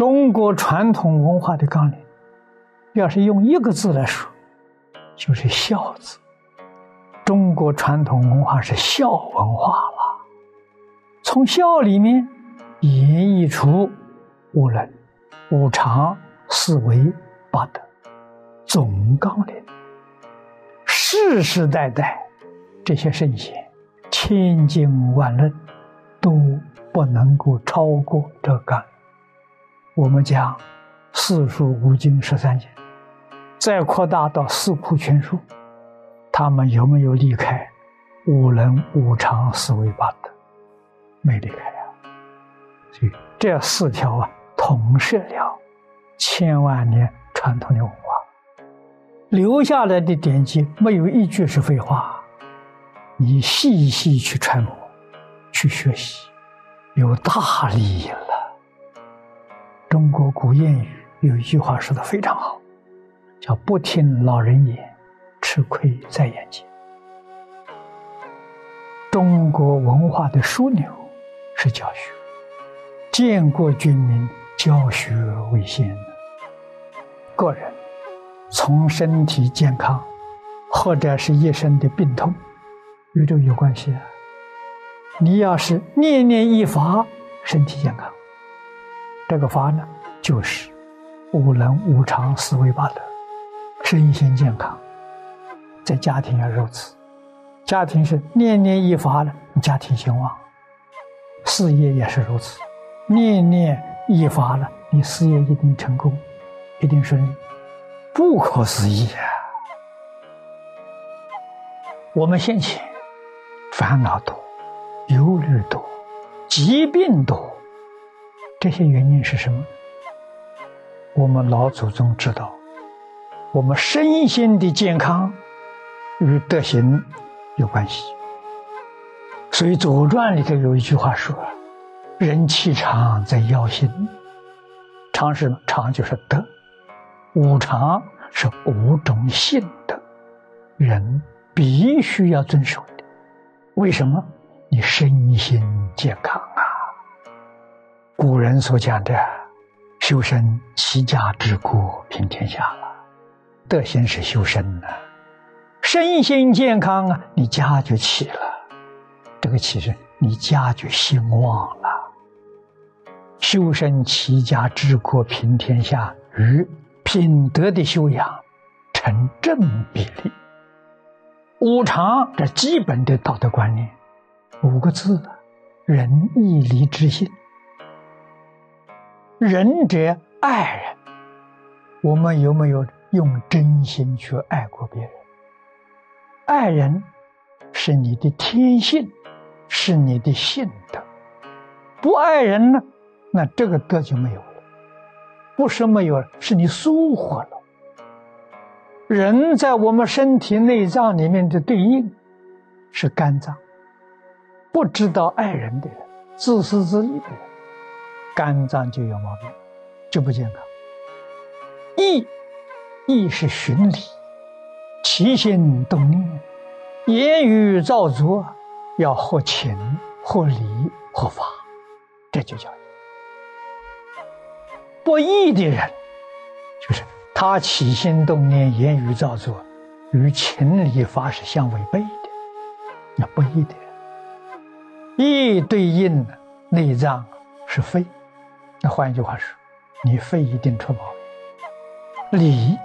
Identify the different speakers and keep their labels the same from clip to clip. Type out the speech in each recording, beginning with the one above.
Speaker 1: 中国传统文化的纲领，要是用一个字来说，就是“孝”字。中国传统文化是孝文化了，从孝里面演绎出五伦、五常、四维、八德总纲领。世世代代这些圣贤，千经万论都不能够超过这纲。我们讲四书五经十三经，再扩大到四库全书，他们有没有离开五伦五常四维八德？没离开啊！所以这四条啊，统摄了千万年传统的文化，留下来的典籍没有一句是废话。你细细去揣摩、去学习，有大利益了。中国古谚语有一句话说的非常好，叫“不听老人言，吃亏在眼前”。中国文化的枢纽是教学，建国军民，教学为先。个人从身体健康，或者是一生的病痛，与这有关系啊。你要是念念一法，身体健康。这个法呢，就是五能五常四维八德，身心健康，在家庭要如此。家庭是念念一法的，家庭兴旺；事业也是如此，念念一发了，你事业一定成功，一定顺利，不可思议啊！我们现前烦恼多，忧虑多，疾病多。这些原因是什么？我们老祖宗知道，我们身心的健康与德行有关系。所以《左传》里头有一句话说：“人气长在腰心。”常是常就是德，五常是五种性德，人必须要遵守的。为什么？你身心健康啊！古人所讲的修身齐家治国平天下了，德行是修身呐，身心健康啊，你家就齐了，这个齐是你家就兴旺了。修身齐家治国平天下与品德的修养成正比例。五常这基本的道德观念，五个字：仁义礼智信。仁者爱人，我们有没有用真心去爱过别人？爱人是你的天性，是你的性德。不爱人呢，那这个德就没有了。不是没有了，是你疏忽了。人在我们身体内脏里面的对应是肝脏，不知道爱人的人，自私自利的人。肝脏就有毛病，就不健康。意，意是循理，起心动念，言语造作，要合情、合理、合法，这就叫义。不义的人，就是他起心动念、言语造作，与情理法是相违背的，那不义的人。义对应内脏是肺。那换一句话说，你肺一定出毛病。礼，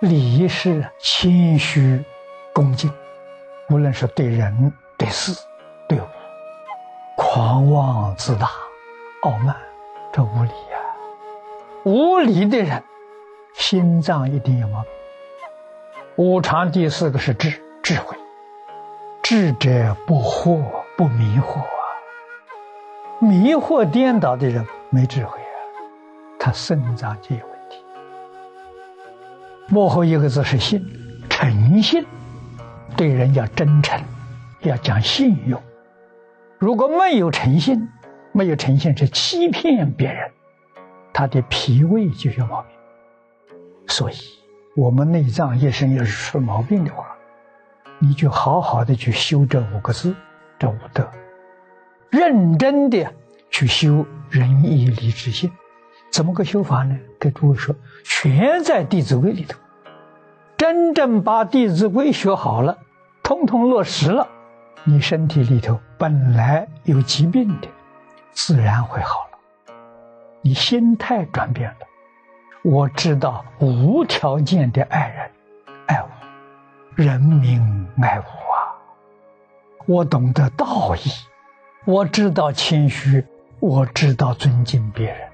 Speaker 1: 礼是谦虚、恭敬，无论是对人、对事、对物，狂妄自大、傲慢，这无礼呀。无礼的人，心脏一定有毛病。五常第四个是智，智慧。智者不惑，不迷惑啊。迷惑颠倒的人。没智慧啊，他肾脏就有问题。幕后一个字是信，诚信，对人要真诚，要讲信用。如果没有诚信，没有诚信是欺骗别人，他的脾胃就有毛病。所以，我们内脏一生要是出毛病的话，你就好好的去修这五个字，这五德，认真的去修。仁义礼智信，怎么个修法呢？给诸位说，全在《弟子规》里头。真正把《弟子规》学好了，通通落实了，你身体里头本来有疾病的，自然会好了。你心态转变了，我知道无条件的爱人，爱我，人民爱我啊！我懂得道义，我知道谦虚，我知道尊敬别人。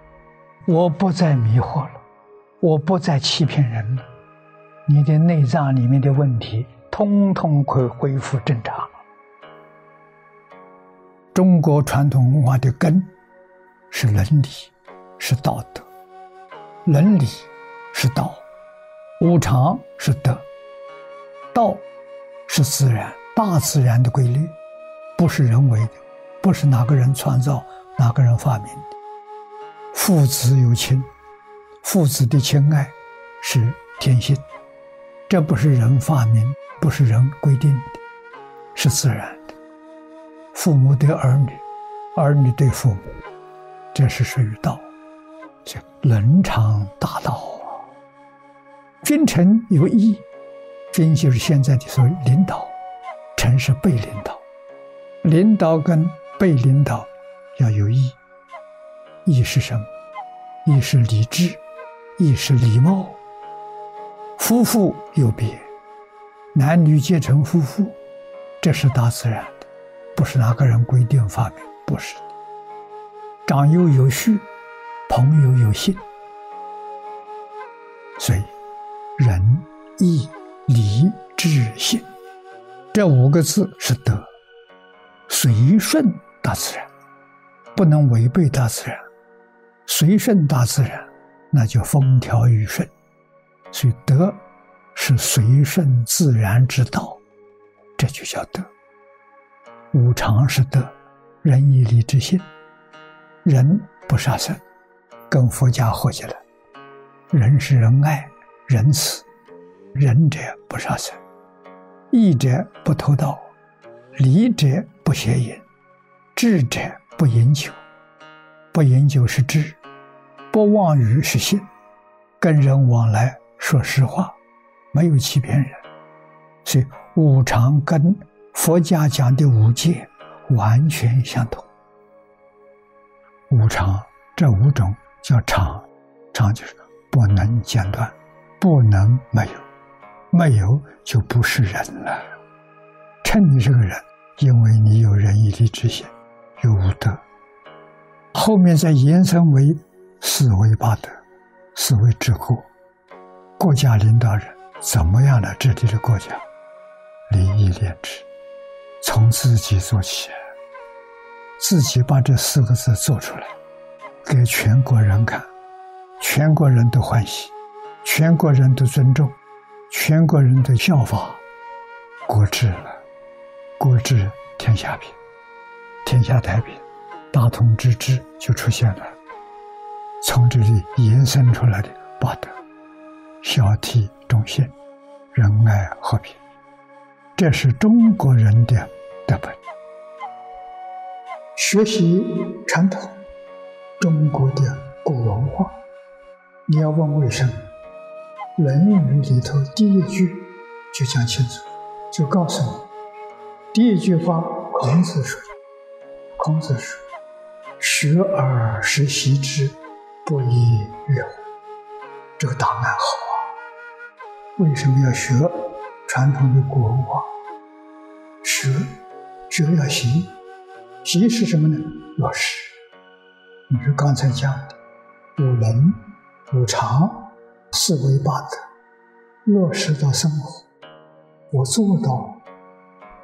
Speaker 1: 我不再迷惑了，我不再欺骗人了，你的内脏里面的问题通通可以恢复正常。中国传统文化的根是伦理，是道德。伦理是道，无常是德，道是自然，大自然的规律，不是人为的，不是哪个人创造、哪个人发明的。父子有亲，父子的亲爱是天性，这不是人发明，不是人规定的，是自然的。父母对儿女，儿女对父母，这是属于道，这伦常大道啊。君臣有义，君就是现在的所谓领导，臣是被领导，领导跟被领导要有义。义是什么？义是理智，义是礼貌。夫妇有别，男女结成夫妇，这是大自然的，不是哪个人规定发明，不是的。长幼有序，朋友有信，所以仁义礼智信这五个字是德，随顺大自然，不能违背大自然。随顺大自然，那就风调雨顺。所以德是随顺自然之道，这就叫德。五常是德，仁义礼智信。仁不杀生，跟佛家合起来。仁是仁爱、仁慈，仁者不杀生，义者不偷盗，礼者不邪淫，智者不饮酒。不饮酒是智。不妄语是信，跟人往来说实话，没有欺骗人，所以五常跟佛家讲的五戒完全相同。五常这五种叫常，常就是不能间断，不能没有，没有就不是人了。称你这个人，因为你有仁义礼智信，有五德，后面再延伸为。四维八德，四维治国，国家领导人怎么样来治理的国家？礼义廉耻，从自己做起，自己把这四个字做出来，给全国人看，全国人都欢喜，全国人都尊重，全国人都效法，国治了，国治天下平，天下太平，大同之治就出现了。从这里延伸出来的八德：孝悌忠信、仁爱和平，这是中国人的德本。学习传统中国的古文化，你要问为什么？《论语》里头第一句就讲清楚，就告诉你，第一句话孔子说：“孔子说，学而时习之。”不亦乐乎？这个答案好啊！为什么要学传统的古文化？学，学要习，习是什么呢？落实。你说刚才讲的五伦、五常、四维八德，落实到生活，我做到，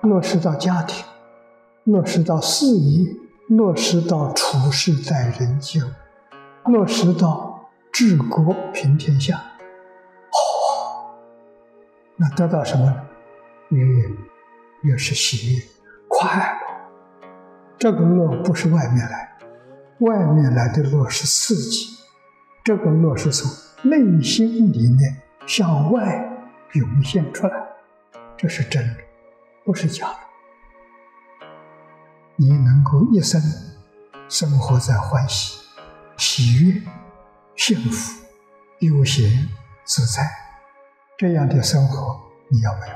Speaker 1: 落实到家庭，落实到事宜，落实到处事待人接物。落实到治国平天下，好，那得到什么呢？越越是喜悦快乐。这个乐不是外面来，外面来的乐是刺激，这个乐是从内心里面向外涌现出来，这是真的，不是假的。你能够一生生活在欢喜。喜悦，幸福、悠闲自在这样的生活，你要不要？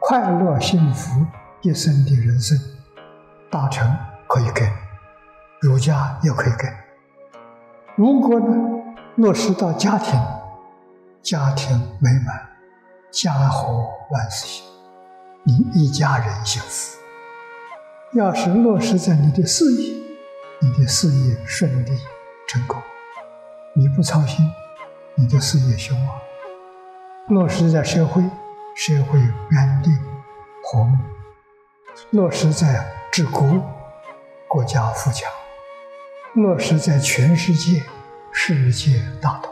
Speaker 1: 快乐幸福一生的人生，大乘可以给，儒家也可以给。如果呢，落实到家庭，家庭美满，家和万事兴，你一家人幸福。要是落实在你的事业，你的事业顺利成功，你不操心，你的事业兴旺；落实在社会，社会安定和睦；落实在治国，国家富强；落实在全世界，世界大同。